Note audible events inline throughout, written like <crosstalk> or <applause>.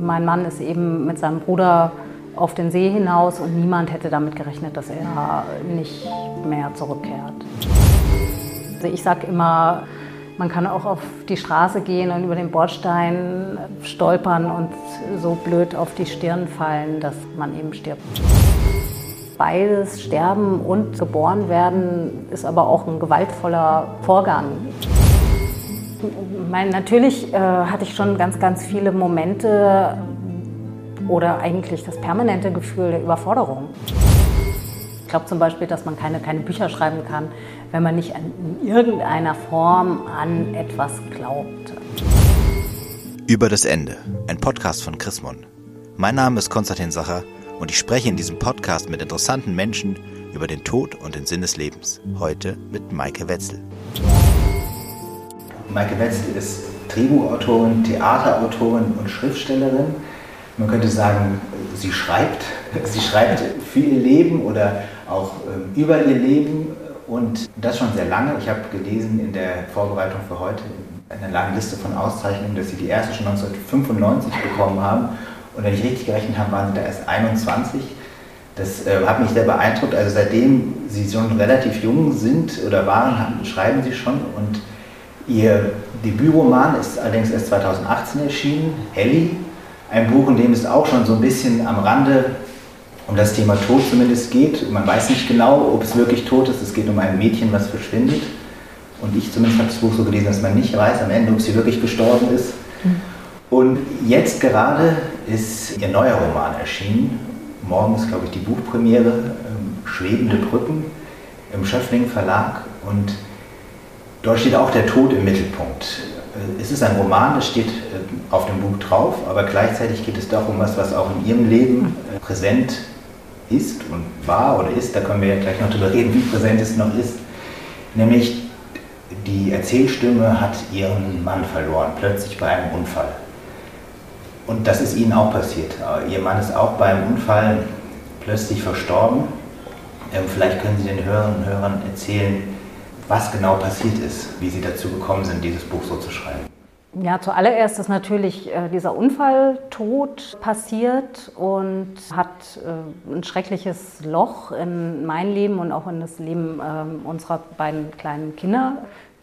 mein Mann ist eben mit seinem Bruder auf den See hinaus und niemand hätte damit gerechnet, dass er nicht mehr zurückkehrt. Also ich sage immer, man kann auch auf die Straße gehen und über den Bordstein stolpern und so blöd auf die Stirn fallen, dass man eben stirbt. Beides, Sterben und geboren werden, ist aber auch ein gewaltvoller Vorgang. Meine, natürlich äh, hatte ich schon ganz, ganz viele Momente oder eigentlich das permanente Gefühl der Überforderung. Ich glaube zum Beispiel, dass man keine, keine Bücher schreiben kann, wenn man nicht in irgendeiner Form an etwas glaubt. Über das Ende, ein Podcast von Chris Mon. Mein Name ist Konstantin Sacher und ich spreche in diesem Podcast mit interessanten Menschen über den Tod und den Sinn des Lebens. Heute mit Maike Wetzel. Maike Wetzel ist Drehbuchautorin, Theaterautorin und Schriftstellerin. Man könnte sagen, sie schreibt. <laughs> Sie schreibt für ihr Leben oder auch ähm, über ihr Leben und das schon sehr lange. Ich habe gelesen in der Vorbereitung für heute in einer langen Liste von Auszeichnungen, dass sie die erste schon 1995 bekommen haben. Und wenn ich richtig gerechnet habe, waren sie da erst 21. Das äh, hat mich sehr beeindruckt. Also seitdem sie schon relativ jung sind oder waren, schreiben sie schon. Und ihr Debütroman ist allerdings erst 2018 erschienen, Ellie. Ein Buch, in dem es auch schon so ein bisschen am Rande um das Thema Tod zumindest geht. Man weiß nicht genau, ob es wirklich tot ist. Es geht um ein Mädchen, was verschwindet. Und ich zumindest habe das Buch so gelesen, dass man nicht weiß am Ende, ob sie wirklich gestorben ist. Und jetzt gerade ist ihr neuer Roman erschienen. Morgen ist, glaube ich, die Buchpremiere, ähm, Schwebende Brücken im Schöffling Verlag. Und dort steht auch der Tod im Mittelpunkt. Äh, es ist ein Roman, das steht äh, auf dem Buch drauf, aber gleichzeitig geht es doch um was, was auch in ihrem Leben äh, präsent ist und war oder ist. Da können wir ja gleich noch drüber reden, wie präsent es noch ist. Nämlich die Erzählstimme hat ihren Mann verloren, plötzlich bei einem Unfall. Und das ist ihnen auch passiert. Ihr Mann ist auch beim Unfall plötzlich verstorben. Ähm, vielleicht können Sie den Hörern und Hörern erzählen, was genau passiert ist, wie Sie dazu gekommen sind, dieses Buch so zu schreiben. Ja, zuallererst ist natürlich äh, dieser Unfalltod passiert und hat äh, ein schreckliches Loch in mein Leben und auch in das Leben äh, unserer beiden kleinen Kinder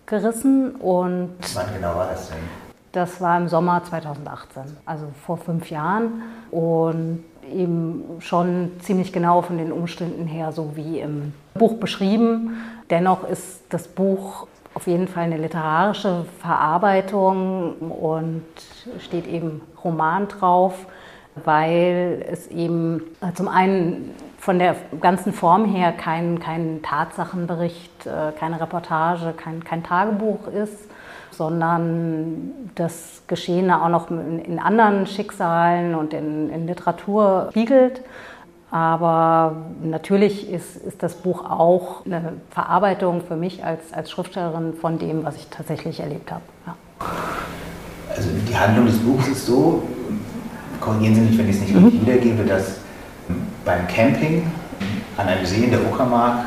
gerissen. Und Wann genau war das denn? Das war im Sommer 2018, also vor fünf Jahren. Und eben schon ziemlich genau von den Umständen her, so wie im Buch beschrieben. Dennoch ist das Buch auf jeden Fall eine literarische Verarbeitung und steht eben Roman drauf, weil es eben zum einen von der ganzen Form her kein, kein Tatsachenbericht, äh, keine Reportage, kein, kein Tagebuch ist, sondern das Geschehene auch noch in, anderen Schicksalen und in, in Literatur spiegelt. Aber natürlich ist, ist das Buch auch eine Verarbeitung für mich als, als Schriftstellerin von dem, was ich tatsächlich erlebt habe. Ja. Also die Handlung des Buches ist so, korrigieren Sie mich, wenn ich es nicht mhm. wiedergebe, dass beim Camping an einem See in der Uckermark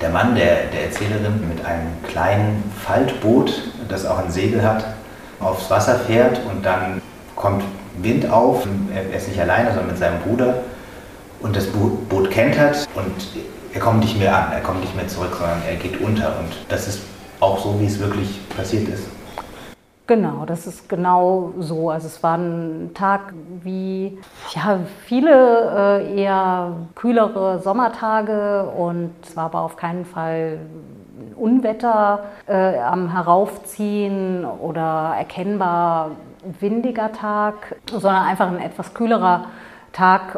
der Mann der, der Erzählerin mit einem kleinen Faltboot, das auch ein Segel hat, aufs Wasser fährt und dann kommt Wind auf. Er ist nicht alleine, sondern mit seinem Bruder und das Boot kentert und er kommt nicht mehr an, er kommt nicht mehr zurück, sondern er geht unter. Und das ist auch so, wie es wirklich passiert ist. Genau, das ist genau so. Also es war ein Tag wie ja, viele äh, eher kühlere Sommertage und es war aber auf keinen Fall Unwetter äh, am Heraufziehen oder erkennbar windiger Tag, sondern einfach ein etwas kühlerer Tag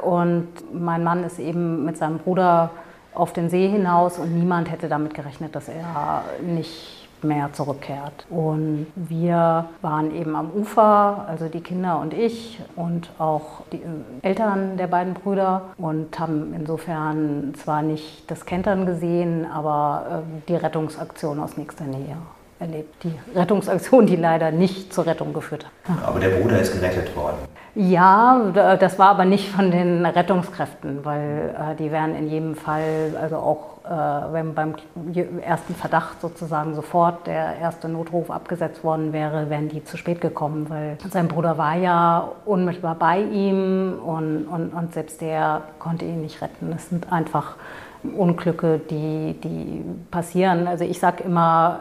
und mein Mann ist eben mit seinem Bruder auf den See hinaus und niemand hätte damit gerechnet, dass er nicht mehr zurückkehrt. Und wir waren eben am Ufer, also die Kinder und ich und auch die Eltern der beiden Brüder und haben insofern zwar nicht das Kentern gesehen, aber ähm, die Rettungsaktion aus nächster Nähe erlebt. Die Rettungsaktion, die leider nicht zur Rettung geführt hat. Aber der Bruder ist gerettet worden. Ja, das war aber nicht von den Rettungskräften, weil äh, die wären in jedem Fall, also auch äh, wenn beim ersten Verdacht sozusagen sofort der erste Notruf abgesetzt worden wäre, wären die zu spät gekommen, weil sein Bruder war ja unmittelbar bei ihm und, und, und selbst der konnte ihn nicht retten. Das sind einfach Unglücke, die, die passieren. Also ich sage immer,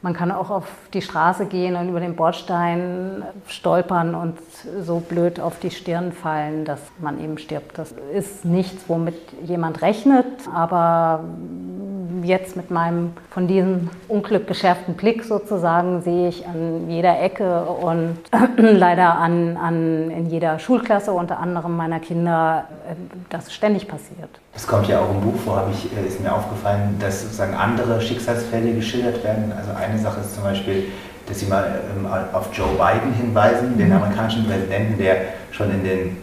man kann auch auf die Straße gehen und über den Bordstein stolpern und so blöd auf die Stirn fallen, dass man eben stirbt. Das ist nichts, womit jemand rechnet, aber jetzt mit meinem von diesem Unglück geschärften Blick sozusagen sehe ich an jeder Ecke und <clears throat> leider an, an, in jeder Schulklasse unter anderem meiner Kinder, äh, dass es ständig passiert. Es kommt ja auch im Buch vor, ich, äh, ist mir aufgefallen, dass sozusagen andere Schicksalsfälle geschildert werden. Also eine Sache ist zum Beispiel, dass Sie mal ähm, auf Joe Biden hinweisen, den mhm. amerikanischen Präsidenten, der schon in den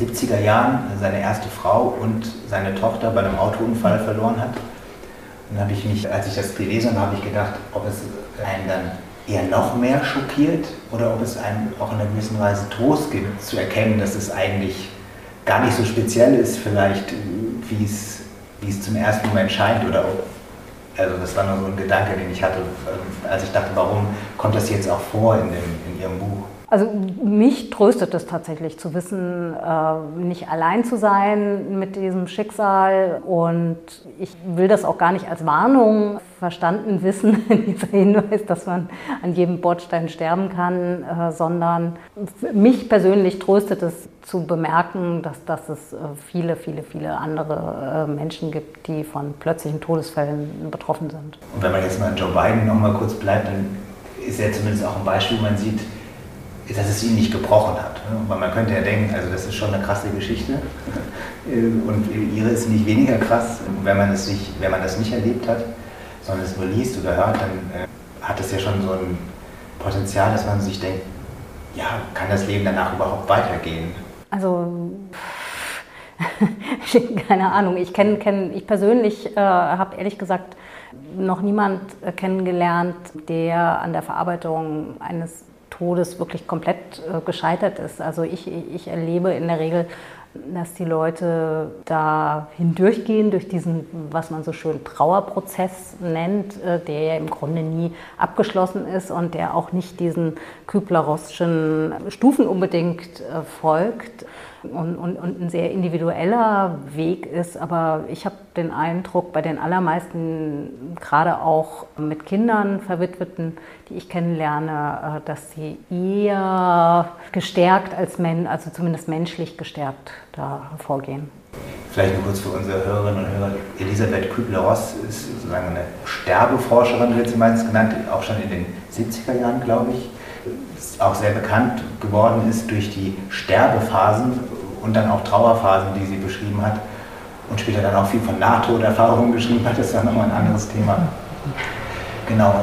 70er Jahren seine erste Frau und seine Tochter bei einem Autounfall verloren hat. Dann habe ich mich, als ich das gelesen habe, habe ich gedacht, ob es einen dann eher noch mehr schockiert oder ob es einem auch in einer gewissen Weise Trost gibt, zu erkennen, dass es eigentlich gar nicht so speziell ist, vielleicht wie es, wie es zum ersten Moment scheint oder also das war nur so ein Gedanke, den ich hatte, als ich dachte, warum kommt das jetzt auch vor in, dem, in Ihrem Buch? Also mich tröstet es tatsächlich zu wissen, äh, nicht allein zu sein mit diesem Schicksal. Und ich will das auch gar nicht als Warnung verstanden wissen, <laughs> dieser Hinweis, dass man an jedem Bordstein sterben kann, äh, sondern mich persönlich tröstet es zu bemerken, dass, dass es äh, viele, viele, viele andere Menschen gibt, die von plötzlichen Todesfällen betroffen sind. Und wenn man jetzt mal Joe Biden noch mal kurz bleibt, dann ist er zumindest auch ein Beispiel, man sieht, dass es ihn nicht gebrochen hat. Weil man könnte ja denken, also das ist schon eine krasse Geschichte und ihre ist nicht weniger krass, wenn man, es nicht, wenn man das nicht erlebt hat, sondern es nur liest oder hört, dann äh, hat es ja schon so ein Potenzial, dass man sich denkt, ja, kann das Leben danach überhaupt weitergehen? Also <laughs> keine Ahnung. Ich kenne, kenn, ich persönlich äh, habe ehrlich gesagt noch niemand äh, kennengelernt, der an der Verarbeitung eines Todes wirklich komplett äh, gescheitert ist. Also ich, ich erlebe in der Regel, dass die Leute da hindurchgehen durch diesen, was man so schön Trauerprozess nennt, äh, der ja im Grunde nie abgeschlossen ist und der auch nicht diesen Kübler-Rossschen Stufen unbedingt äh, folgt und, und, und ein sehr individueller Weg ist. Aber ich habe den Eindruck, bei den allermeisten, gerade auch mit Kindern, Verwitweten, die ich kennenlerne, äh, dass sie eher gestärkt als Men, also zumindest menschlich gestärkt da hervorgehen. Vielleicht nur kurz für unsere Hörerinnen und Hörer. Elisabeth Kübler-Ross ist sozusagen eine Sterbeforscherin, wird sie meistens genannt, auch schon in den 70er Jahren, glaube ich. Ist auch sehr bekannt geworden ist durch die Sterbephasen und dann auch Trauerphasen, die sie beschrieben hat. Und später dann auch viel von Nahtoderfahrungen geschrieben hat, das ist ja nochmal ein anderes Thema. Genau,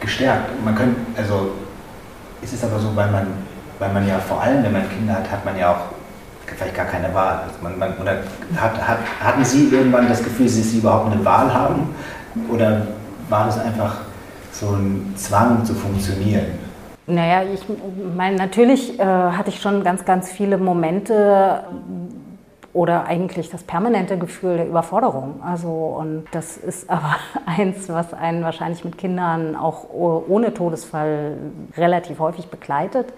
gestärkt. Man könnte, also ist es aber so, weil man, weil man ja vor allem, wenn man Kinder hat, hat man ja auch vielleicht gar keine Wahl. Also man, man, oder hat, hat, hatten Sie irgendwann das Gefühl, dass Sie überhaupt eine Wahl haben? Oder war das einfach so ein Zwang zu funktionieren? Naja, ich meine, natürlich äh, hatte ich schon ganz, ganz viele Momente oder eigentlich das permanente Gefühl der Überforderung. Also, und das ist <laughs> aber eins, was einen wahrscheinlich mit Kindern auch ohne Todesfall relativ häufig begleitet.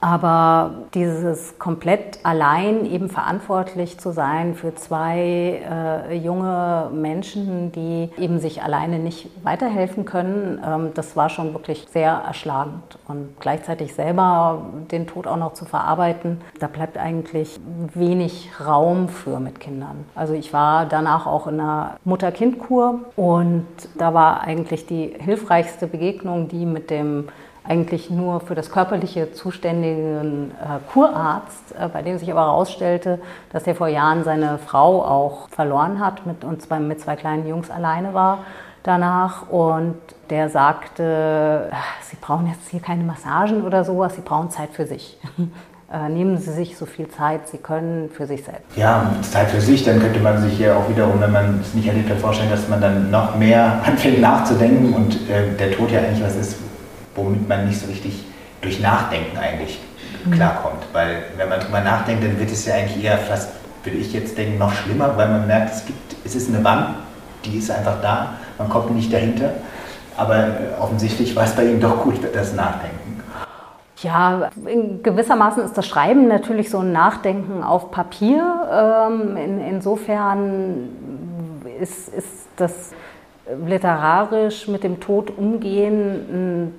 Aber dieses komplett allein eben verantwortlich zu sein für zwei äh, junge Menschen, die eben sich alleine nicht weiterhelfen können, ähm, das war schon wirklich sehr erschlagend. Und gleichzeitig selber den Tod auch noch zu verarbeiten, da bleibt eigentlich wenig Raum für mit Kindern. Also ich war danach auch in einer Mutter-Kind-Kur und da war eigentlich die hilfreichste Begegnung die mit dem eigentlich nur für das Körperliche zuständigen äh, Kurarzt, äh, bei dem sich aber herausstellte, dass er vor Jahren seine Frau auch verloren hat mit, und zwar mit zwei kleinen Jungs alleine war danach. Und der sagte, Sie brauchen jetzt hier keine Massagen oder sowas, Sie brauchen Zeit für sich. <laughs> Äh, nehmen Sie sich so viel Zeit Sie können für sich selbst. Ja, Zeit für sich, dann könnte man sich ja auch wiederum, wenn man es nicht erlebt hat, vorstellen, dass man dann noch mehr <laughs> anfängt nachzudenken und äh, der Tod ja eigentlich was ist, womit man nicht so richtig durch Nachdenken eigentlich mhm. klarkommt. Weil wenn man drüber nachdenkt, dann wird es ja eigentlich eher fast, würde ich jetzt denken, noch schlimmer, weil man merkt, es gibt, es ist eine Wand, die ist einfach da, man kommt nicht dahinter. Aber äh, offensichtlich war es bei Ihnen doch gut, das Nachdenken. Ja, in gewissermaßen ist das Schreiben natürlich so ein Nachdenken auf Papier. Ähm, in, insofern ist, ist das literarisch mit dem Tod umgehen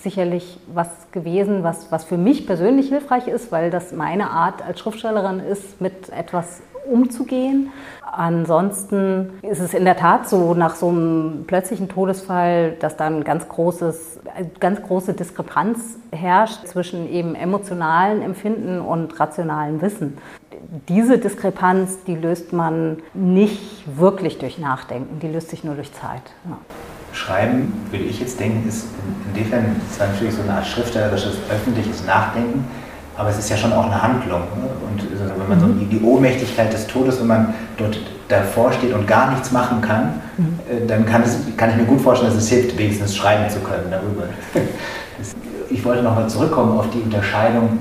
sicherlich was gewesen, was, was für mich persönlich hilfreich ist, weil das meine Art als Schriftstellerin ist, mit etwas umzugehen. Ansonsten ist es in der Tat so, nach so einem plötzlichen Todesfall, dass dann ganz großes, ganz große Diskrepanz herrscht zwischen eben emotionalen Empfinden und rationalen Wissen. Diese Diskrepanz, die löst man nicht wirklich durch Nachdenken, die löst sich nur durch Zeit. Ja. Schreiben, würde ich jetzt denken, ist insofern zwar natürlich so eine Art schriftstellerisches, öffentliches Nachdenken, aber es ist ja schon auch eine Handlung. Ne? Und wenn man so mhm. die, Ohnmächtigkeit des Todes, wenn man dort davor steht und gar nichts machen kann, mhm. Äh, dann kann, es, kann ich mir gut vorstellen, dass es hilft, wenigstens schreiben zu können darüber. <laughs> Ich wollte nochmal zurückkommen auf die Unterscheidung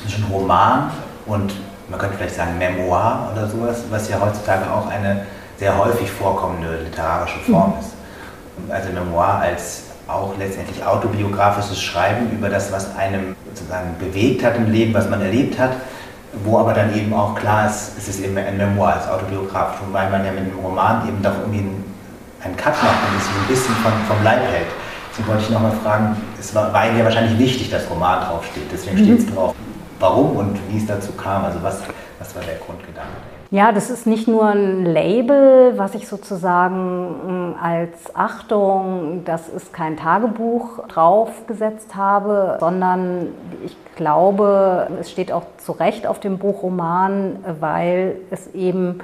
zwischen Roman und man könnte vielleicht sagen Memoir oder sowas, was ja heutzutage auch eine sehr häufig vorkommende literarische Form mhm. ist. Also Memoir als auch letztendlich autobiografisches Schreiben über das, was einem sozusagen bewegt hat im Leben, was man erlebt hat, wo aber dann eben auch klar ist, es ist eben ein Memoir, als autobiografisch, weil man ja mit dem Roman eben doch irgendwie einen Cut macht und es ein bisschen vom, vom Leib hält. Deswegen wollte ich nochmal fragen, es war, war Ihnen ja wahrscheinlich wichtig, dass Roman draufsteht, deswegen mhm. steht es drauf. Warum und wie es dazu kam, also was, was war der Grundgedanke? Ja, das ist nicht nur ein Label, was ich sozusagen mm, als Achtung, das ist kein Tagebuch draufgesetzt habe, sondern ich glaube, es steht auch zu Recht auf dem Buchroman, weil es eben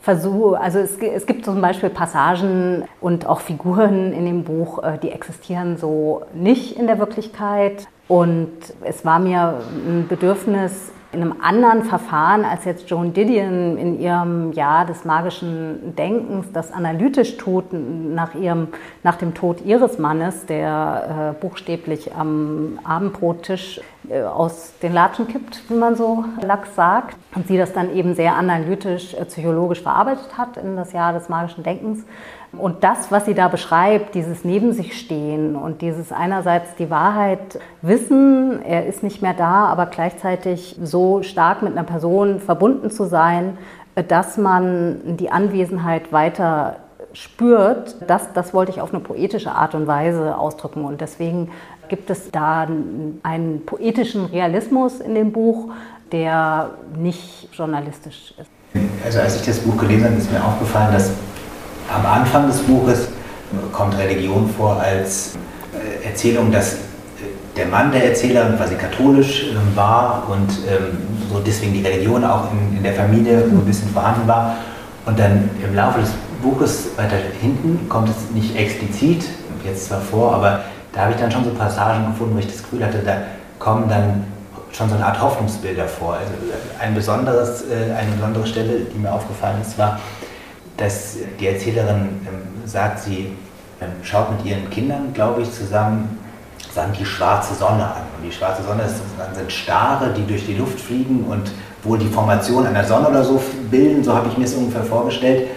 versuche, also es, es, gibt zum Beispiel Passagen und auch Figuren in dem Buch, äh, die existieren so nicht in der Wirklichkeit. Und es war mir ein Bedürfnis, in einem anderen Verfahren als jetzt Joan Didion in ihrem Jahr des magischen Denkens das analytisch tut nach, ihrem, nach dem Tod ihres Mannes, der äh, buchstäblich am Abendbrottisch äh, aus den Latschen kippt, wie man so lax sagt. Und sie das dann eben sehr analytisch, äh, psychologisch verarbeitet hat in das Jahr des magischen Denkens. Und das, was sie da beschreibt, dieses Neben sich stehen und dieses einerseits die Wahrheit wissen, er ist nicht mehr da, aber gleichzeitig so stark mit einer Person verbunden zu sein, dass man die Anwesenheit weiter spürt, das, das wollte ich auf eine poetische Art und Weise ausdrücken. Und deswegen gibt es da einen poetischen Realismus in dem Buch, der nicht journalistisch ist. Also als ich das Buch gelesen habe, ist mir aufgefallen, dass am Anfang des Buches kommt Religion vor als äh, Erzählung, dass äh, der Mann der Erzählerin quasi katholisch ähm, war und ähm, so deswegen die Religion auch in, der Familie so ein bisschen vorhanden war. Und dann im Laufe des Buches weiter hinten kommt es nicht explizit, jetzt zwar vor, aber da habe ich dann schon so Passagen gefunden, wo ich das Gefühl hatte, da kommen dann schon so eine Art Hoffnungsbilder vor. Also äh, ein besonderes, eine besondere Stelle, die mir aufgefallen ist, war, dass die Erzählerin ähm, sagt, sie ähm, schaut mit ihren Kindern, glaube ich, zusammen sagen die schwarze Sonne an. Und die schwarze Sonne ist, sind Stare, die durch die Luft fliegen und wohl die Formation einer Sonne oder so bilden, so habe ich mir es ungefähr vorgestellt.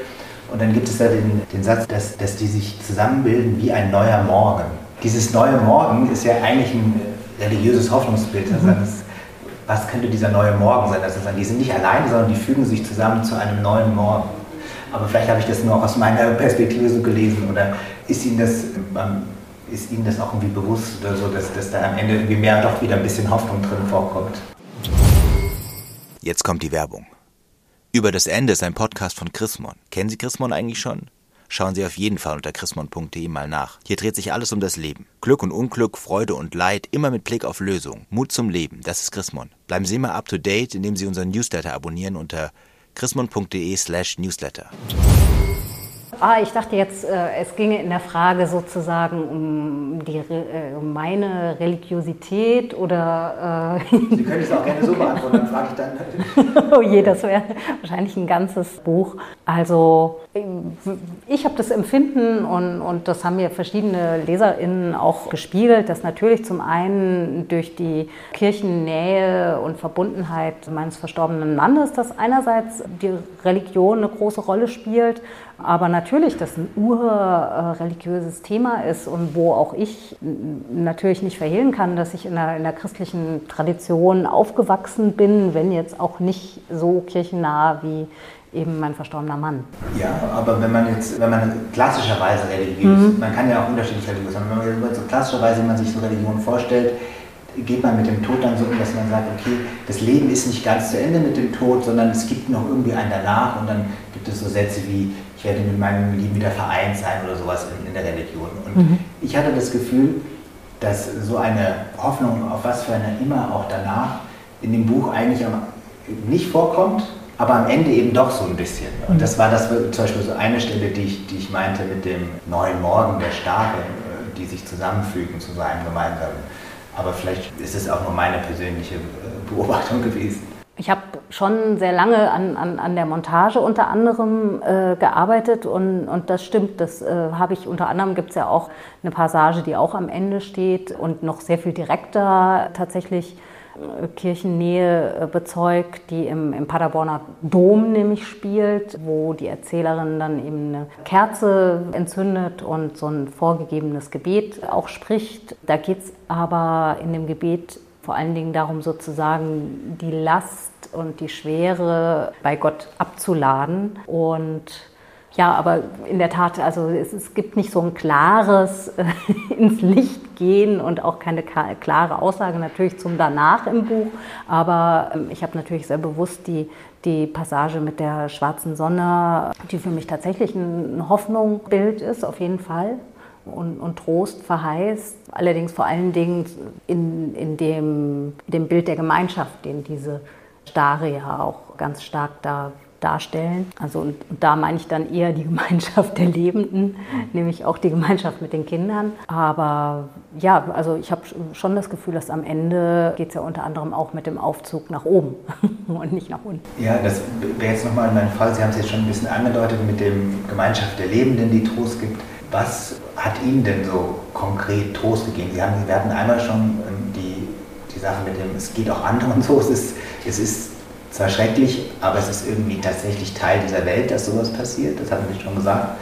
Und dann gibt es da den, den Satz, dass, dass die sich zusammenbilden wie ein neuer Morgen. Dieses neue Morgen ist ja eigentlich ein religiöses Hoffnungsbild. Mhm. Das, was könnte dieser neue Morgen sein? Ist, die sind nicht alleine, sondern die fügen sich zusammen zu einem neuen Morgen. Aber vielleicht habe ich das nur aus meiner Perspektive so gelesen oder ist Ihnen das, ähm, ist Ihnen das auch irgendwie bewusst oder so, dass, dass da am Ende irgendwie mehr doch wieder ein bisschen Hoffnung drin vorkommt? Jetzt kommt die Werbung. Über das Ende ist ein Podcast von Chrismon. Kennen Sie Chrismon eigentlich schon? Schauen Sie auf jeden Fall unter chrismon.de mal nach. Hier dreht sich alles um das Leben. Glück und Unglück, Freude und Leid, immer mit Blick auf Lösung. Mut zum Leben, das ist Chrismon. Bleiben Sie immer up to date, indem Sie unseren Newsletter abonnieren unter chrismon.de slash newsletter. Ah, ich dachte jetzt, äh, es ginge in der Frage sozusagen um, die, äh, um meine Religiosität oder. Äh Sie können es auch gerne so beantworten, dann frage ich dann. <laughs> oh je, das wäre wahrscheinlich ein ganzes Buch. Also, ich habe das Empfinden und, und das haben mir verschiedene LeserInnen auch gespiegelt, dass natürlich zum einen durch die Kirchennähe und Verbundenheit meines verstorbenen Mannes, dass einerseits die Religion eine große Rolle spielt, aber natürlich, dass ein urreligiöses Thema ist und wo auch ich natürlich nicht verhehlen kann, dass ich in der, in der christlichen Tradition aufgewachsen bin, wenn jetzt auch nicht so kirchennah wie eben mein verstorbener Mann. Ja, aber wenn man jetzt, wenn man klassischerweise religiös, mhm. man kann ja auch unterschiedlich religiös sein, wenn man so klassischerweise, wenn man sich so Religion vorstellt, geht man mit dem Tod dann so um, dass man sagt, okay, das Leben ist nicht ganz zu Ende mit dem Tod, sondern es gibt noch irgendwie einen danach und dann gibt es so Sätze wie, ich werde mit meinem Lieben wieder vereint sein oder sowas in, in der Religion. Und mhm. ich hatte das Gefühl, dass so eine Hoffnung auf was für eine immer auch danach in dem Buch eigentlich nicht vorkommt, aber am Ende eben doch so ein bisschen. Und das war das zum Beispiel so eine Stelle, die ich, die ich meinte mit dem neuen Morgen der Stare, äh, die sich zusammenfügen zu so einem gemeinsamen. Aber vielleicht ist es auch nur meine persönliche äh, Beobachtung gewesen. Ich habe schon sehr lange an, an, an der Montage unter anderem äh, gearbeitet und, und das stimmt, das äh, habe ich unter anderem gibt es ja auch eine Passage, die auch am Ende steht und noch sehr viel direkter tatsächlich Kirchennähe äh, bezeugt, die im, im Paderborner Dom nämlich spielt, wo die Erzählerin dann eben eine Kerze entzündet und so ein vorgegebenes Gebet auch spricht. Da geht es aber in dem Gebet vor allen Dingen darum, sozusagen die Last und die Schwere bei Gott abzuladen und ja, aber in der Tat, also es, es gibt nicht so ein klares <laughs> ins Licht gehen und auch keine klare Aussage natürlich zum Danach im Buch. Aber ähm, ich habe natürlich sehr bewusst die, die Passage mit der schwarzen Sonne, die für mich tatsächlich ein Hoffnungbild ist, auf jeden Fall. Und, und, Trost verheißt, allerdings vor allen Dingen in, in dem, dem Bild der Gemeinschaft, den diese Stare ja auch ganz stark da darstellen. Also und, und, da meine ich dann eher die <laughs> Gemeinschaft der Lebenden, nämlich auch die Gemeinschaft mit den Kindern. Aber ja, also ich habe schon das Gefühl, dass am Ende geht es ja unter anderem auch mit dem Aufzug nach oben <laughs> und nicht nach unten. Ja, das wäre jetzt nochmal mein Fall. Sie haben es jetzt schon ein bisschen angedeutet mit dem Gemeinschaft der Lebenden, die Trost gibt. Was hat Ihnen denn so konkret Trost gegeben? Sie, haben, Sie hatten einmal schon ähm, die, die Sache mit dem, es geht auch anderen so. Es ist, es ist zwar schrecklich, aber es ist irgendwie tatsächlich Teil dieser Welt, dass sowas passiert, das hatten Sie schon gesagt.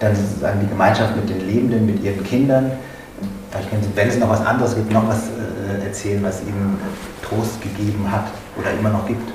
Dann sozusagen die Gemeinschaft mit den Lebenden, mit ihren Kindern. Vielleicht können Sie, wenn es noch was anderes gibt, noch was äh, erzählen, was Ihnen Trost gegeben hat oder immer noch gibt.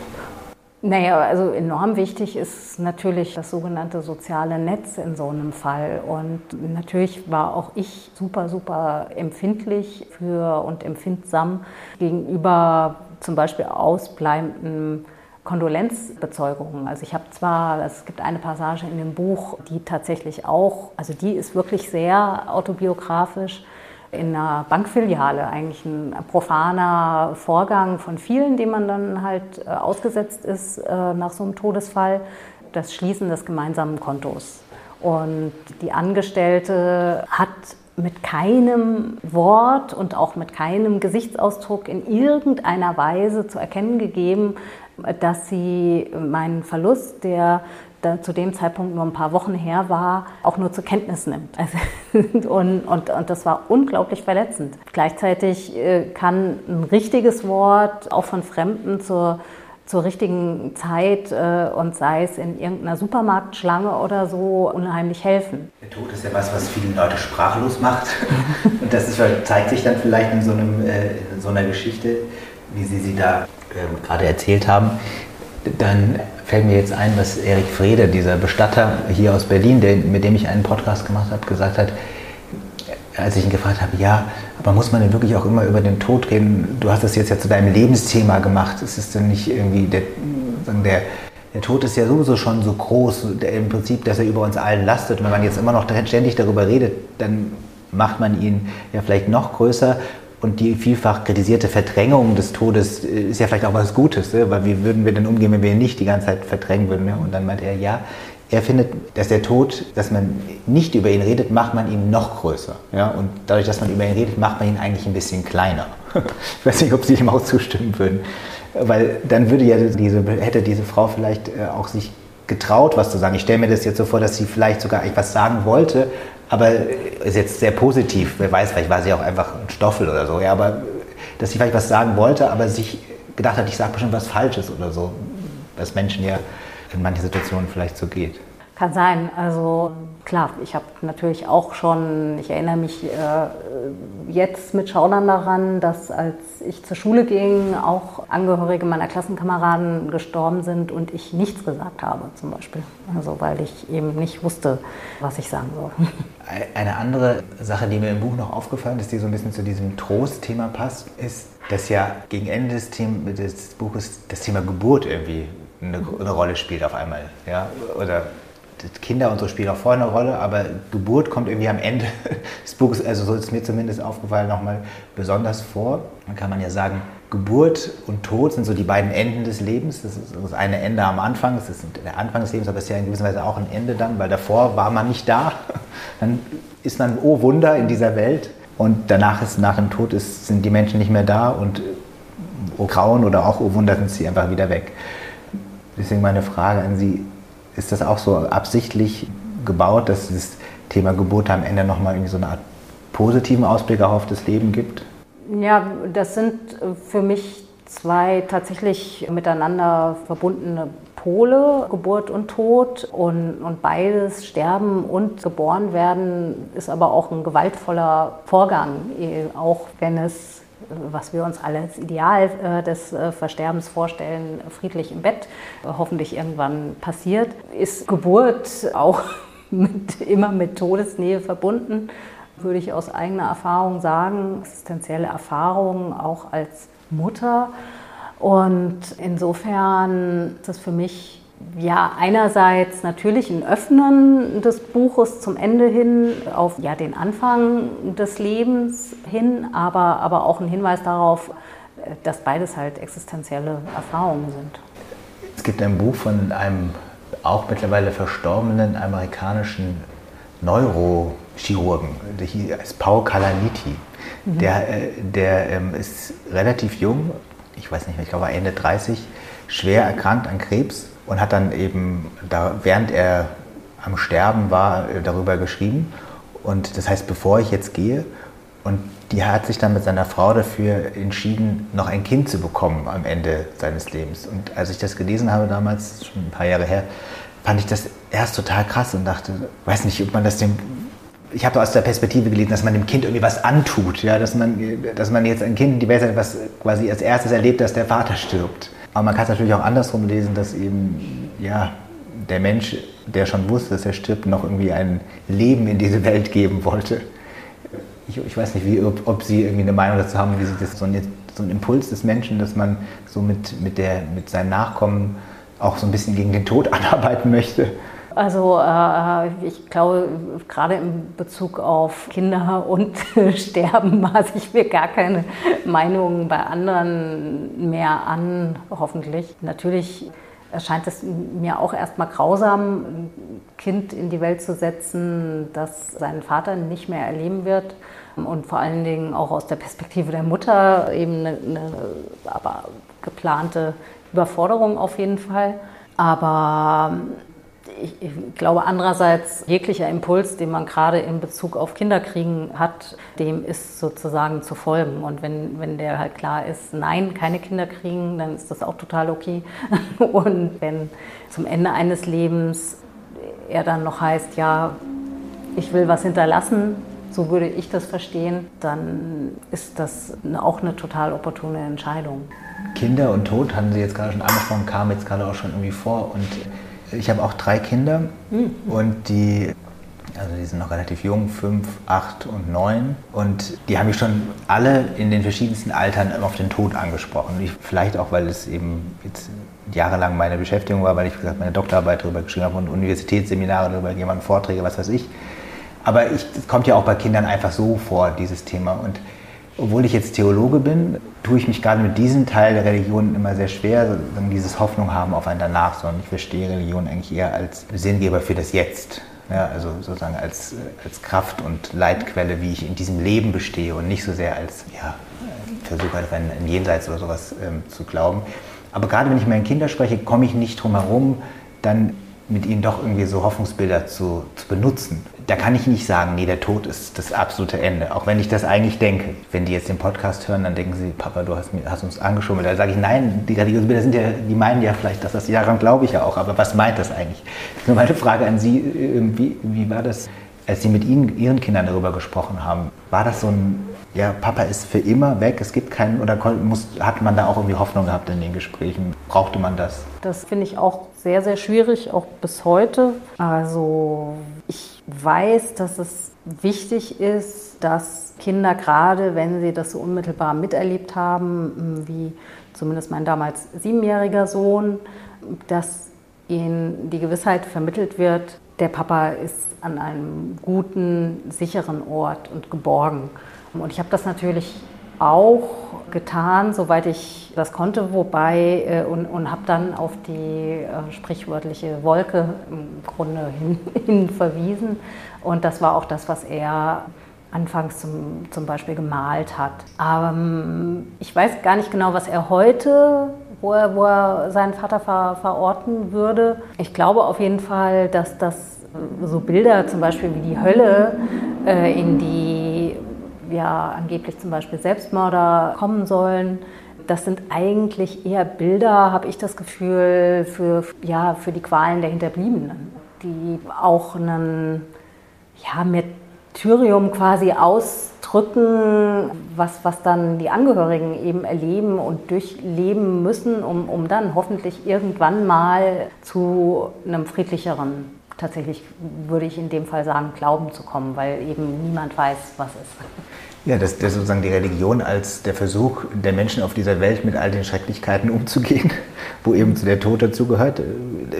Naja, also enorm wichtig ist natürlich das sogenannte soziale Netz in so einem Fall. Und natürlich war auch ich super, super empfindlich für und empfindsam gegenüber zum Beispiel ausbleibenden Kondolenzbezeugungen. Also ich habe zwar, es gibt eine Passage in dem Buch, die tatsächlich auch, also die ist wirklich sehr autobiografisch, in einer Bankfiliale, eigentlich ein profaner Vorgang von vielen, dem man dann halt äh, ausgesetzt ist äh, nach so einem Todesfall, das Schließen des gemeinsamen Kontos. Und die Angestellte hat mit keinem Wort und auch mit keinem Gesichtsausdruck in irgendeiner Weise zu erkennen gegeben, dass sie meinen Verlust, der zu dem Zeitpunkt nur ein paar Wochen her war, auch nur zur Kenntnis nimmt. Also, <laughs> und, und, und das war unglaublich verletzend. Gleichzeitig äh, kann ein richtiges Wort auch von Fremden zur zur richtigen Zeit äh, und sei es in irgendeiner Supermarktschlange oder so unheimlich helfen. Der Tod ist ja was, was viele Leute sprachlos macht. <laughs> und das ist, zeigt sich dann vielleicht in so, einem, äh, in so einer Geschichte, wie Sie sie da äh, gerade erzählt haben. Dann fällt mir jetzt ein, was Erik Frede, dieser Bestatter hier aus Berlin, der, mit dem ich einen Podcast gemacht habe, gesagt hat, als ich ihn gefragt habe, ja, aber muss man denn wirklich auch immer über den Tod reden? Du hast das jetzt ja zu deinem Lebensthema gemacht. Es ist denn nicht irgendwie der, der, der Tod ist ja sowieso schon so groß, der, im Prinzip, dass er über uns allen lastet. Und wenn man jetzt immer noch ständig darüber redet, dann macht man ihn ja vielleicht noch größer. Und die vielfach kritisierte Verdrängung des Todes äh, ist ja vielleicht auch was Gutes, ne? weil wie würden wir denn umgehen, wenn wir ihn nicht die ganze Zeit verdrängen würden? Ne? Und dann meinte er, ja, Er findet, dass der Tod, dass man nicht über ihn redet, macht man ihn noch größer. Ja? Und dadurch, dass man über ihn redet, macht man ihn eigentlich ein bisschen kleiner. <laughs> ich weiß nicht, ob Sie ihm auch zustimmen würden. Weil dann würde ja diese, hätte diese Frau vielleicht äh, auch sich getraut, was zu sagen. Ich stelle mir das jetzt so vor, dass sie vielleicht sogar etwas sagen wollte, aber ist jetzt sehr positiv. Wer weiß, vielleicht war sie auch einfach ein Stoffel oder so. Ja, aber dass sie vielleicht was sagen wollte, aber sich gedacht hat, ich sage bestimmt was Falsches oder so. Was Menschen ja in manchen Situationen vielleicht so geht. Kann sein. Also klar, ich habe natürlich auch schon, ich erinnere mich äh, jetzt mit Schaudern daran, dass als ich zur Schule ging, auch Angehörige meiner Klassenkameraden gestorben sind und ich nichts gesagt habe zum Beispiel. Also weil ich eben nicht wusste, was ich sagen soll. <laughs> Eine andere Sache, die mir im Buch noch aufgefallen ist, die so ein bisschen zu diesem Trostthema passt, ist, dass ja gegen Ende des, Thema, des Buches das Thema Geburt irgendwie eine, eine Rolle spielt auf einmal. Ja? Oder Kinder und so spielen auch vorher eine Rolle, aber Geburt kommt irgendwie am Ende <laughs> des Buches, also so ist mir zumindest aufgefallen, nochmal besonders vor. Dann kann man ja sagen, Geburt und Tod sind so die beiden Enden des Lebens. Das ist das eine Ende am Anfang, das ist der Anfang des Lebens, aber es ist ja in gewisser Weise auch ein Ende dann, weil davor war man nicht da. <laughs> Dann ist man, oh Wunder, in dieser Welt. Und danach ist, nach dem Tod ist, sind die Menschen nicht mehr da und oh Grauen oder auch oh Wunder sind sie einfach wieder weg. Deswegen meine Frage an Sie, ist das auch so absichtlich gebaut, dass das Thema Geburt am Ende nochmal irgendwie so eine Art positiven Ausblick auf das Leben gibt? Ja, das sind für mich zwei tatsächlich miteinander verbundene Pole, Geburt und Tod. Und, und beides, Sterben und geboren werden, ist aber auch ein gewaltvoller Vorgang, auch wenn es was wir uns alle als Ideal äh, des äh, Versterbens vorstellen, friedlich im Bett, äh, hoffentlich irgendwann passiert, ist Geburt auch <laughs> mit, immer mit Todesnähe verbunden, würde ich aus eigener Erfahrung sagen, existenzielle Erfahrungen auch als Mutter. Und insofern ist das für mich ja, einerseits natürlich ein Öffnen des Buches zum Ende hin auf ja, den Anfang des Lebens hin, aber, aber auch ein Hinweis darauf, dass beides halt existenzielle Erfahrungen sind. Es gibt ein Buch von einem auch mittlerweile verstorbenen amerikanischen Neurochirurgen, der heißt Paul Kalaniti. Mhm. Der, äh, der ähm, ist relativ jung, ich weiß nicht mehr, ich glaube Ende 30, schwer erkrankt an Krebs und hat dann eben, da, während er am Sterben war, äh, darüber geschrieben. Und das heißt, bevor ich jetzt gehe, und die hat sich dann mit seiner Frau dafür entschieden, noch ein Kind zu bekommen am Ende seines Lebens. Und als ich das gelesen habe damals, schon ein paar Jahre her, fand ich das erst total krass und dachte, weiß nicht, ob man das dem ich habe aus der Perspektive gelesen, dass man dem Kind irgendwie was antut, ja, dass man, dass man jetzt ein Kind in die Welt hat, was quasi als erstes erlebt, dass der Vater stirbt. Aber man kann es natürlich auch andersrum lesen, dass eben ja, der Mensch, der schon wusste, dass er stirbt, noch irgendwie ein Leben in diese Welt geben wollte. Ich, ich weiß nicht, wie, ob, ob, Sie irgendwie eine Meinung dazu haben, wie sich das so ein, so ein Impuls des Menschen, dass man so mit, mit, der, mit seinen Nachkommen auch so ein bisschen gegen den Tod <laughs> anarbeiten möchte. Also äh, ich glaube, gerade in Bezug auf Kinder und <laughs> Sterben maße ich mir gar keine Meinung bei anderen mehr an, hoffentlich. Natürlich erscheint es mir auch erstmal grausam, ein Kind in die Welt zu setzen, das seinen Vater nicht mehr erleben wird. Und vor allen Dingen auch aus der Perspektive der Mutter eben eine, eine aber geplante Überforderung auf jeden Fall. Aber ich, ich, glaube andererseits, jeglicher Impuls, den man gerade in Bezug auf Kinderkriegen hat, dem ist sozusagen zu folgen. Und wenn, wenn der halt klar ist, nein, keine Kinder kriegen, dann ist das auch total okay. <laughs> Und wenn zum Ende eines Lebens er dann noch heißt, ja, ich will was hinterlassen, so würde ich das verstehen, dann ist das auch eine total opportune Entscheidung. Kinder und Tod haben Sie jetzt gerade schon angesprochen, kam jetzt gerade auch schon irgendwie vor. Und ich habe auch drei Kinder mhm. und die, also die sind noch relativ jung, fünf, acht und neun. Und die haben mich schon alle in den verschiedensten Altern auf den Tod angesprochen. Ich, vielleicht auch, weil es eben jetzt jahrelang meine Beschäftigung war, weil ich, wie gesagt, meine Doktorarbeit darüber geschrieben habe und Universitätsseminare darüber jemanden Vorträge, was weiß ich. Aber es kommt ja auch bei Kindern einfach so vor, dieses Thema. Und obwohl ich jetzt Theologe bin, tue ich mich gerade mit diesem Teil der Religion immer sehr schwer, dieses Hoffnung haben auf ein Danach, sondern ich verstehe Religion eigentlich eher als Sinngeber für das Jetzt. Ja, also sozusagen als, als Kraft und Leitquelle, wie ich in diesem Leben bestehe und nicht so sehr als ja, Versuch, halt ein, ein Jenseits oder sowas ähm, zu glauben. Aber gerade wenn ich mit meinen Kindern spreche, komme ich nicht drum herum, dann mit ihnen doch irgendwie so Hoffnungsbilder zu, zu benutzen. Da kann ich nicht sagen, nee, der Tod ist das absolute Ende, auch wenn ich das eigentlich denke. Wenn die jetzt den Podcast hören, dann denken sie, Papa, du hast, hast uns angeschummelt. Da sage ich, nein, die religiösen Bilder sind ja, die meinen ja vielleicht, dass das, daran glaube ich ja auch, aber was meint das eigentlich? Nur meine Frage an Sie, wie, wie war das, als Sie mit Ihnen, Ihren Kindern darüber gesprochen haben? War das so ein ja, Papa ist für immer weg, es gibt keinen, oder muss, hat man da auch irgendwie Hoffnung gehabt in den Gesprächen? Brauchte man das? Das finde ich auch sehr, sehr schwierig, auch bis heute. Also ich weiß, dass es wichtig ist, dass Kinder gerade, wenn sie das so unmittelbar miterlebt haben, wie zumindest mein damals siebenjähriger Sohn, dass ihnen die Gewissheit vermittelt wird, der Papa ist an einem guten, sicheren Ort und geborgen. Und ich habe das natürlich auch getan, soweit ich das konnte, wobei äh, und, und habe dann auf die äh, sprichwörtliche Wolke im Grunde <laughs> hin, hin, verwiesen. Und das war auch das, was er anfangs zum, zum Beispiel gemalt hat. Aber ähm, ich weiß gar nicht genau, was er heute, wo er, wo er seinen Vater ver, verorten würde. Ich glaube auf jeden Fall, dass das so Bilder zum Beispiel wie die Hölle, äh, in die ja angeblich zum Beispiel Selbstmörder kommen sollen. Das sind eigentlich eher Bilder, habe ich das Gefühl, für, ja, für die Qualen der Hinterbliebenen, die auch einen ja, Martyrium quasi ausdrücken, was, was dann die Angehörigen eben erleben und durchleben müssen, um, um dann hoffentlich irgendwann mal zu einem friedlicheren tatsächlich, würde ich in dem Fall sagen, Glauben zu kommen, weil eben niemand weiß, was ist. Ja, das, das sozusagen die Religion als der Versuch der Menschen auf dieser Welt mit all den Schrecklichkeiten umzugehen, <laughs> wo eben zu der Tod dazugehört, äh,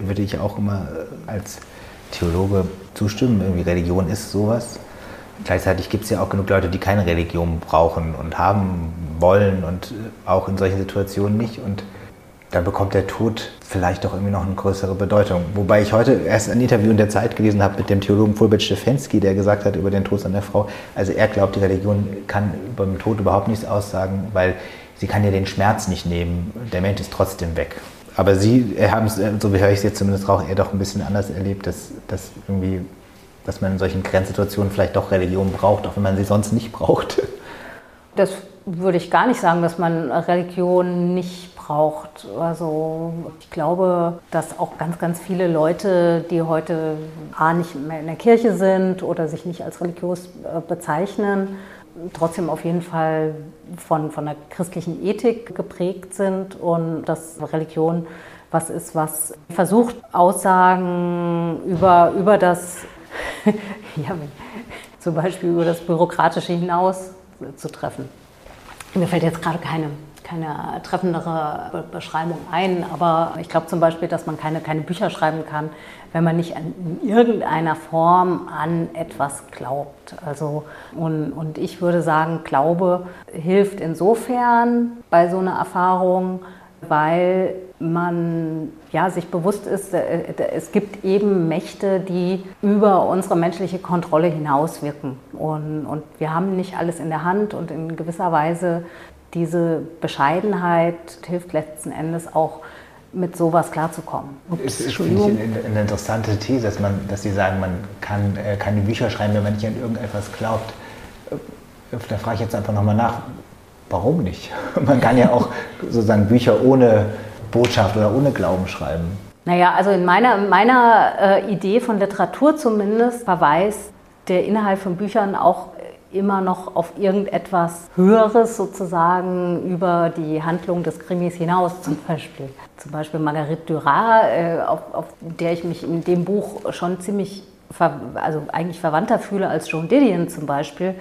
würde ich auch immer äh, als Theologe zustimmen. Irgendwie Religion ist sowas. Gleichzeitig gibt es ja auch genug Leute, die keine Religion brauchen und haben wollen und äh, auch in solchen Situationen nicht. Und da bekommt der Tod vielleicht doch irgendwie noch eine größere Bedeutung. Wobei ich heute erst ein Interview in der Zeit gelesen habe mit dem Theologen Fulbert Stefensky, der gesagt hat über den Tod seiner Frau, also er glaubt, die Religion kann den Tod überhaupt nichts aussagen, weil sie kann ja den Schmerz nicht nehmen. Der Mensch ist trotzdem weg. Aber Sie haben es, so wie höre ich es jetzt zumindest auch, eher doch ein bisschen anders erlebt, dass, dass irgendwie dass man in solchen Grenzsituationen vielleicht doch Religion braucht, auch wenn man sie sonst nicht braucht. Das würde ich gar nicht sagen, dass man Religion nicht braucht. Also ich glaube, dass auch ganz, ganz viele Leute, die heute A nicht mehr in der Kirche sind oder sich nicht als religiös äh, bezeichnen, trotzdem auf jeden Fall von, von der christlichen Ethik geprägt sind und dass Religion was ist, was versucht, Aussagen über, über das, <laughs> ja, zum Beispiel über das Bürokratische hinaus zu treffen. Mir fällt jetzt gerade keine keine treffendere Beschreibung ein, aber ich glaube zum Beispiel, dass man keine, keine Bücher schreiben kann, wenn man nicht in irgendeiner Form an etwas glaubt. Also, und, und ich würde sagen, Glaube hilft insofern bei so einer Erfahrung, weil man ja, sich bewusst ist, äh, es gibt eben Mächte, die über unsere menschliche Kontrolle hinauswirken. Und, und wir haben nicht alles in der Hand und in gewisser Weise diese Bescheidenheit hilft letzten Endes auch mit sowas klarzukommen. Es ist finde ich, eine, interessante These, dass, man, dass Sie sagen, man kann äh, keine Bücher schreiben, wenn man nicht an irgendetwas glaubt. Äh, da frage ich jetzt einfach nochmal nach, warum nicht? <laughs> Man kann ja auch sozusagen Bücher ohne Botschaft oder ohne Glauben schreiben. Naja, also in meiner, meiner äh, Idee von Literatur zumindest verweist der Inhalt von Büchern auch immer noch auf irgendetwas Höheres sozusagen über die Handlung des Krimis hinaus zum Beispiel. Zum Beispiel Marguerite Duras, äh, auf, auf der ich mich in dem Buch schon ziemlich, also eigentlich verwandter fühle als Joan Didion zum Beispiel,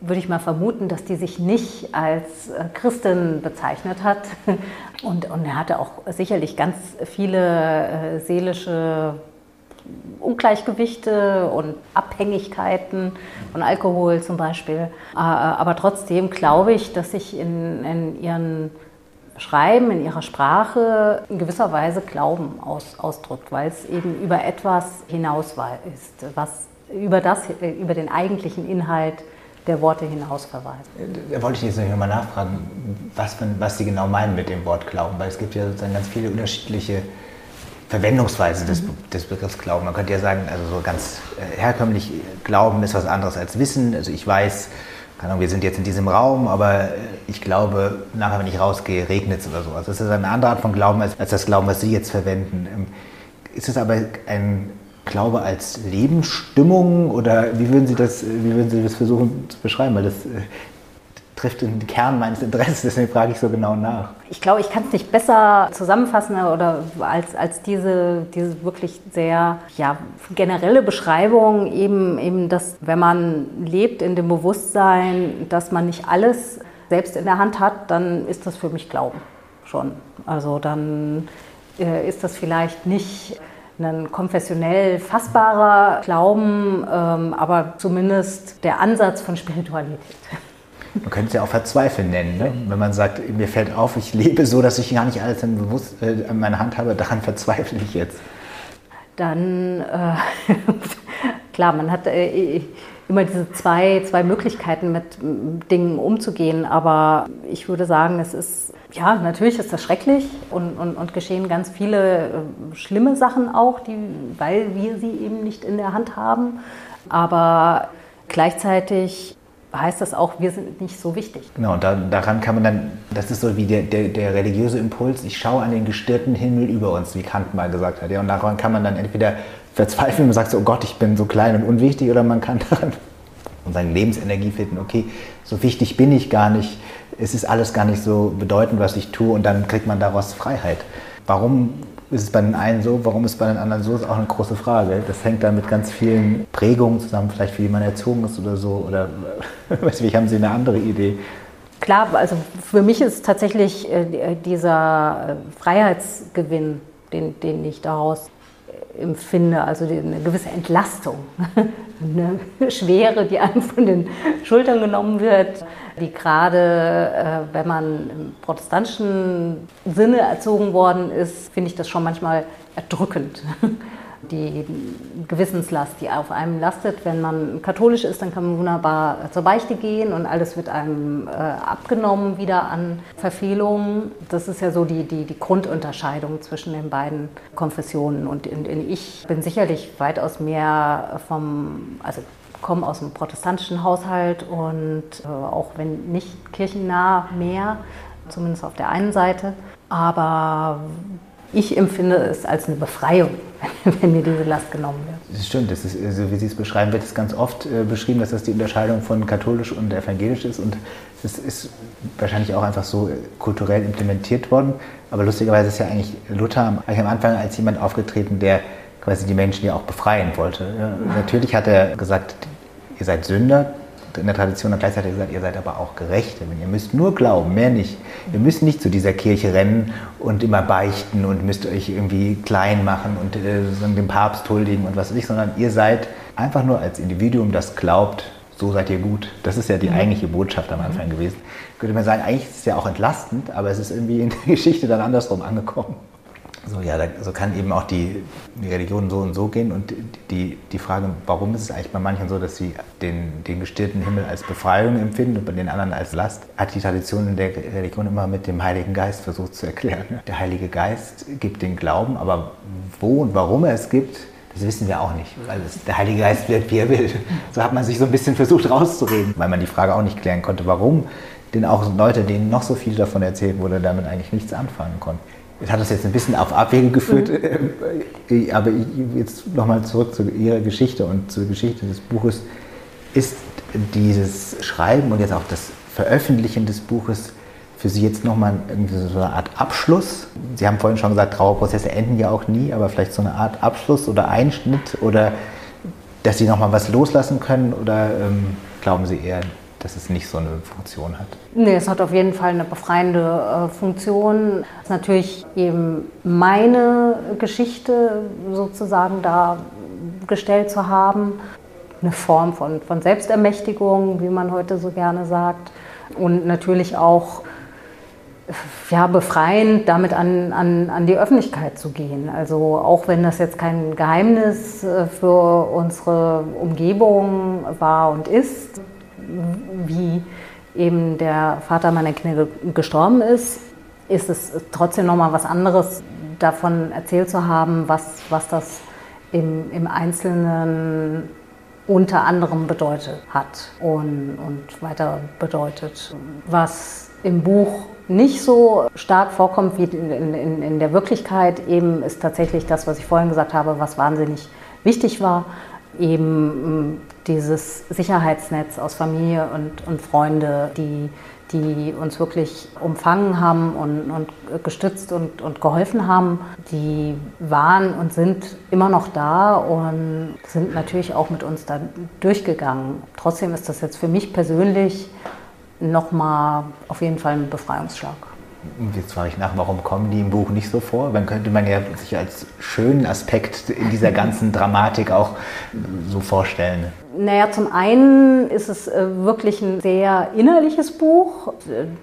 würde ich mal vermuten, dass die sich nicht als äh, Christin bezeichnet hat. <laughs> Und, und er hatte auch sicherlich ganz viele äh, seelische Ungleichgewichte und Abhängigkeiten von Alkohol zum Beispiel. Äh, aber trotzdem glaube ich, dass sich in, in ihren Schreiben, in ihrer Sprache in gewisser Weise Glauben aus, ausdrückt, weil es eben über etwas hinaus ist, was über, das, über den eigentlichen Inhalt der Worte hinaus verweist. Da wollte ich jetzt nochmal nachfragen, was, was Sie genau meinen mit dem Wort Glauben, weil es gibt ja sozusagen ganz viele unterschiedliche Verwendungsweise des, mhm. des Begriffs Glauben. Man könnte ja sagen, also so ganz äh, herkömmlich, Glauben ist was anderes als Wissen. Also ich weiß, keine Ahnung, wir sind jetzt in diesem Raum, aber äh, ich glaube, nachher, wenn ich rausgehe, regnet es oder so. Also das ist eine andere Art von Glauben als, als das Glauben, was Sie jetzt verwenden. Ähm, ist es aber ein Glaube als Lebensstimmung oder wie würden Sie das, wie würden Sie das versuchen zu beschreiben? Weil das äh, trifft den Kern meines Interesses, deswegen frage ich so genau nach. Ich glaube, ich kann es nicht besser zusammenfassen oder als, als diese, diese wirklich sehr ja, generelle Beschreibung, eben, eben, dass wenn man lebt in dem Bewusstsein, dass man nicht alles selbst in der Hand hat, dann ist das für mich Glauben schon. Also dann äh, ist das vielleicht nicht ein konfessionell fassbarer Glauben, ähm, aber zumindest der Ansatz von Spiritualität. Man könnte es ja auch Verzweifeln nennen, ne? wenn man sagt, mir fällt auf, ich lebe so, dass ich gar nicht alles in, bewusst, äh, in meiner Hand habe, daran verzweifle ich jetzt. Dann, äh, <laughs> klar, man hat äh, immer diese zwei, zwei Möglichkeiten, mit Dingen umzugehen, aber ich würde sagen, es ist ja, natürlich ist das schrecklich und, und, und geschehen ganz viele äh, schlimme Sachen auch, die, weil wir sie eben nicht in der Hand haben. Aber gleichzeitig heißt das auch, wir sind nicht so wichtig. Genau, da, daran kann man dann, das ist so wie der, der, der, religiöse Impuls, ich schaue an den gestirrten Himmel über uns, wie Kant mal gesagt hat. Ja, und daran kann man dann entweder verzweifeln und sagt so, oh Gott, ich bin so klein und unwichtig, oder man kann <laughs> daran und seine Lebensenergie finden, okay, so wichtig bin ich gar nicht, es ist alles gar nicht so bedeutend, was ich tue und dann kriegt man daraus Freiheit. Warum ist es bei den einen so, warum ist es bei den anderen so, ist auch eine große Frage. Das hängt dann mit ganz vielen Prägungen zusammen, vielleicht wie man erzogen ist oder so. Oder <laughs> weiß ich, haben Sie eine andere Idee? Klar, also für mich ist tatsächlich äh, dieser äh, Freiheitsgewinn, den, den ich daraus empfinde, also eine gewisse Entlastung, <laughs> eine Schwere, die einem von den Schultern genommen wird, die gerade, äh, wenn man im protestantischen Sinne erzogen worden ist, finde ich das schon manchmal erdrückend <laughs> die Gewissenslast, die auf einem lastet. Wenn man katholisch ist, dann kann man wunderbar zur Beichte gehen und alles wird einem äh, abgenommen wieder an Verfehlungen. Das ist ja so die, die, die Grundunterscheidung zwischen den beiden Konfessionen. Und in, in ich bin sicherlich weitaus mehr vom, also komme aus einem protestantischen Haushalt und äh, auch wenn nicht kirchennah mehr, zumindest auf der einen Seite. Aber ich empfinde es als eine Befreiung, <laughs> wenn mir diese Last genommen wird. Das stimmt, das ist, also wie Sie es beschreiben, wird es ganz oft äh, beschrieben, dass das die Unterscheidung von katholisch und evangelisch ist. Und es ist wahrscheinlich auch einfach so äh, kulturell implementiert worden. Aber lustigerweise ist ja eigentlich Luther eigentlich am Anfang als jemand aufgetreten, der quasi die Menschen ja auch befreien wollte. Natürlich hat er gesagt, ihr seid Sünder, in der Tradition hat gleichzeitig gesagt, ihr seid aber auch Gerechte. Ihr müsst nur glauben, mehr nicht. Ihr müsst nicht zu dieser Kirche rennen und immer beichten und müsst euch irgendwie klein machen und äh, dem Papst huldigen und was weiß ich, sondern ihr seid einfach nur als Individuum, das glaubt, so seid ihr gut. Das ist ja die mhm. eigentliche Botschaft am Anfang mhm. gewesen. Könnte man sagen, eigentlich ist es ja auch entlastend, aber es ist irgendwie in der <laughs> Geschichte dann andersrum angekommen. So, ja, da, so kann eben auch die, die Religion so und so gehen. Und die, die Frage, warum ist es eigentlich bei manchen so, dass sie den, den gestirrten Himmel als Befreiung empfinden und bei den anderen als Last, hat die Tradition in der Religion immer mit dem Heiligen Geist versucht zu erklären. <laughs> Der Heilige Geist gibt den Glauben, aber wo und warum er es gibt, das wissen wir auch nicht, weil es, der Heilige Geist wird, wie er will. So hat man sich so ein bisschen versucht rauszureden, weil man die Frage auch nicht klären konnte, warum denn auch Leute, denen noch so viel davon erzählt wurde, damit eigentlich nichts anfangen konnten. Hatte das jetzt ein bisschen auf Abwege geführt, mhm. aber jetzt nochmal zurück zu Ihrer Geschichte und zur Geschichte des Buches. Ist dieses Schreiben und jetzt auch das Veröffentlichen des Buches für Sie jetzt nochmal irgendwie so eine Art Abschluss? Sie haben vorhin schon gesagt, Trauerprozesse enden ja auch nie, aber vielleicht so eine Art Abschluss oder Einschnitt oder dass Sie nochmal was loslassen können oder ähm, glauben Sie eher dass es nicht so eine Funktion hat? Nee, es hat auf jeden Fall eine befreiende äh, Funktion. Es ist natürlich eben meine Geschichte sozusagen da gestellt zu haben. Eine Form von, von Selbstermächtigung, wie man heute so gerne sagt. Und natürlich auch ja, befreiend, damit an, an, an die Öffentlichkeit zu gehen. Also auch wenn das jetzt kein Geheimnis äh, für unsere Umgebung war und ist, wie eben der Vater meiner Kinder gestorben ist, ist es trotzdem nochmal was anderes, davon erzählt zu haben, was, was das im, im Einzelnen unter anderem bedeutet hat und, und weiter bedeutet. Was im Buch nicht so stark vorkommt wie in, in, in, der Wirklichkeit, eben ist tatsächlich das, was ich vorhin gesagt habe, was wahnsinnig wichtig war, eben dieses Sicherheitsnetz aus Familie und, und Freunde, die, die uns wirklich umfangen haben und, und gestützt und, und geholfen haben, die waren und sind immer noch da und sind natürlich auch mit uns da durchgegangen. Trotzdem ist das jetzt für mich persönlich nochmal auf jeden Fall ein Befreiungsschlag. Jetzt frage ich nach, warum kommen die im Buch nicht so vor? Dann könnte man ja sich als schönen Aspekt in dieser ganzen Dramatik auch so vorstellen. Naja, zum einen ist es äh, wirklich ein sehr innerliches Buch,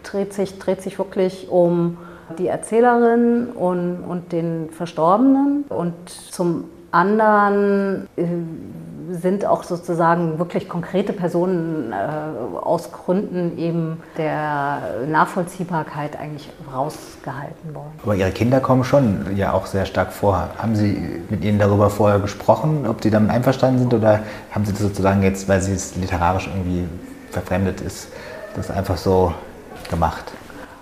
dreht sich, dreht sich wirklich um die Erzählerin und, und den Verstorbenen. Und zum anderen äh, sind auch sozusagen wirklich konkrete Personen äh, aus Gründen eben der Nachvollziehbarkeit eigentlich rausgehalten worden. Aber Ihre Kinder kommen schon ja auch sehr stark vor. Haben Sie mit Ihnen darüber vorher gesprochen, ob Sie damit einverstanden sind oder haben Sie das sozusagen jetzt, weil Sie es literarisch irgendwie verfremdet ist, das einfach so gemacht?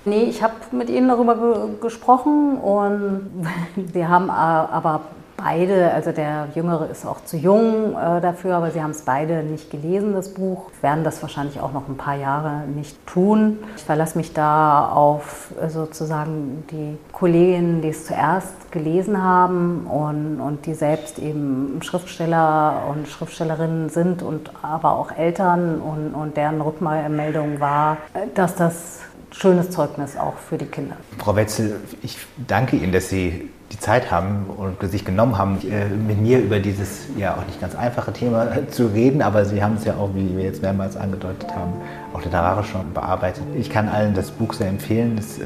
Nee, ich habe mit ihnen darüber gesprochen und <laughs> sie haben aber beide, also der Jüngere ist auch zu jung äh, dafür, aber sie haben es beide nicht gelesen, das Buch. Werden das wahrscheinlich auch noch ein paar Jahre nicht tun. Ich verlasse mich da auf äh, sozusagen die Kolleginnen, die es zuerst gelesen haben und, und die selbst eben Schriftsteller und Schriftstellerinnen sind und aber auch Eltern und, und deren Rückmeldung war, äh, dass das schönes Zeugnis auch für die Kinder. Frau Wetzel, ich danke Ihnen, dass Sie die Zeit haben und sich genommen haben, äh, mit mir über dieses ja auch nicht ganz einfache Thema <laughs> zu reden, aber Sie haben es ja auch, wie wir jetzt mehrmals angedeutet haben, auch literarisch schon bearbeitet. Ich kann allen das Buch sehr empfehlen. Es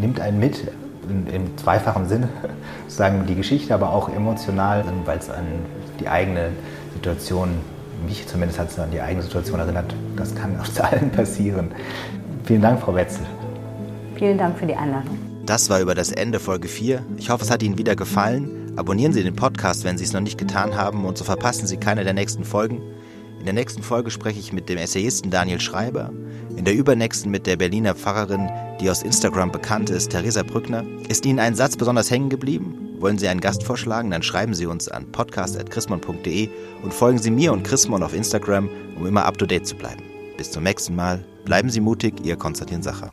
nimmt einen mit im zweifachen Sinne, <laughs> sozusagen die Geschichte, aber auch emotional, weil es an die eigene Situation, mich zumindest hat es an die eigene Situation erinnert. Das kann uns <laughs> allen passieren. Vielen Dank, Frau Wetzel. Vielen Dank für die Einladung. Das war über das Ende Folge 4. Ich hoffe, es hat Ihnen wieder gefallen. Abonnieren Sie den Podcast, wenn Sie es noch nicht getan haben und so verpassen Sie keine der nächsten Folgen. In der nächsten Folge spreche ich mit dem Essayisten Daniel Schreiber. In der übernächsten mit der Berliner Pfarrerin, die aus Instagram bekannt ist, Theresa Brückner. Ist Ihnen ein Satz besonders hängen geblieben? Wollen Sie einen Gast vorschlagen? Dann schreiben Sie uns an podcast.chrismon.de und folgen Sie mir und Chrismon auf Instagram, um immer up to date zu bleiben. Bis zum nächsten Mal. Bleiben Sie mutig, Ihr Konstantin Sacher.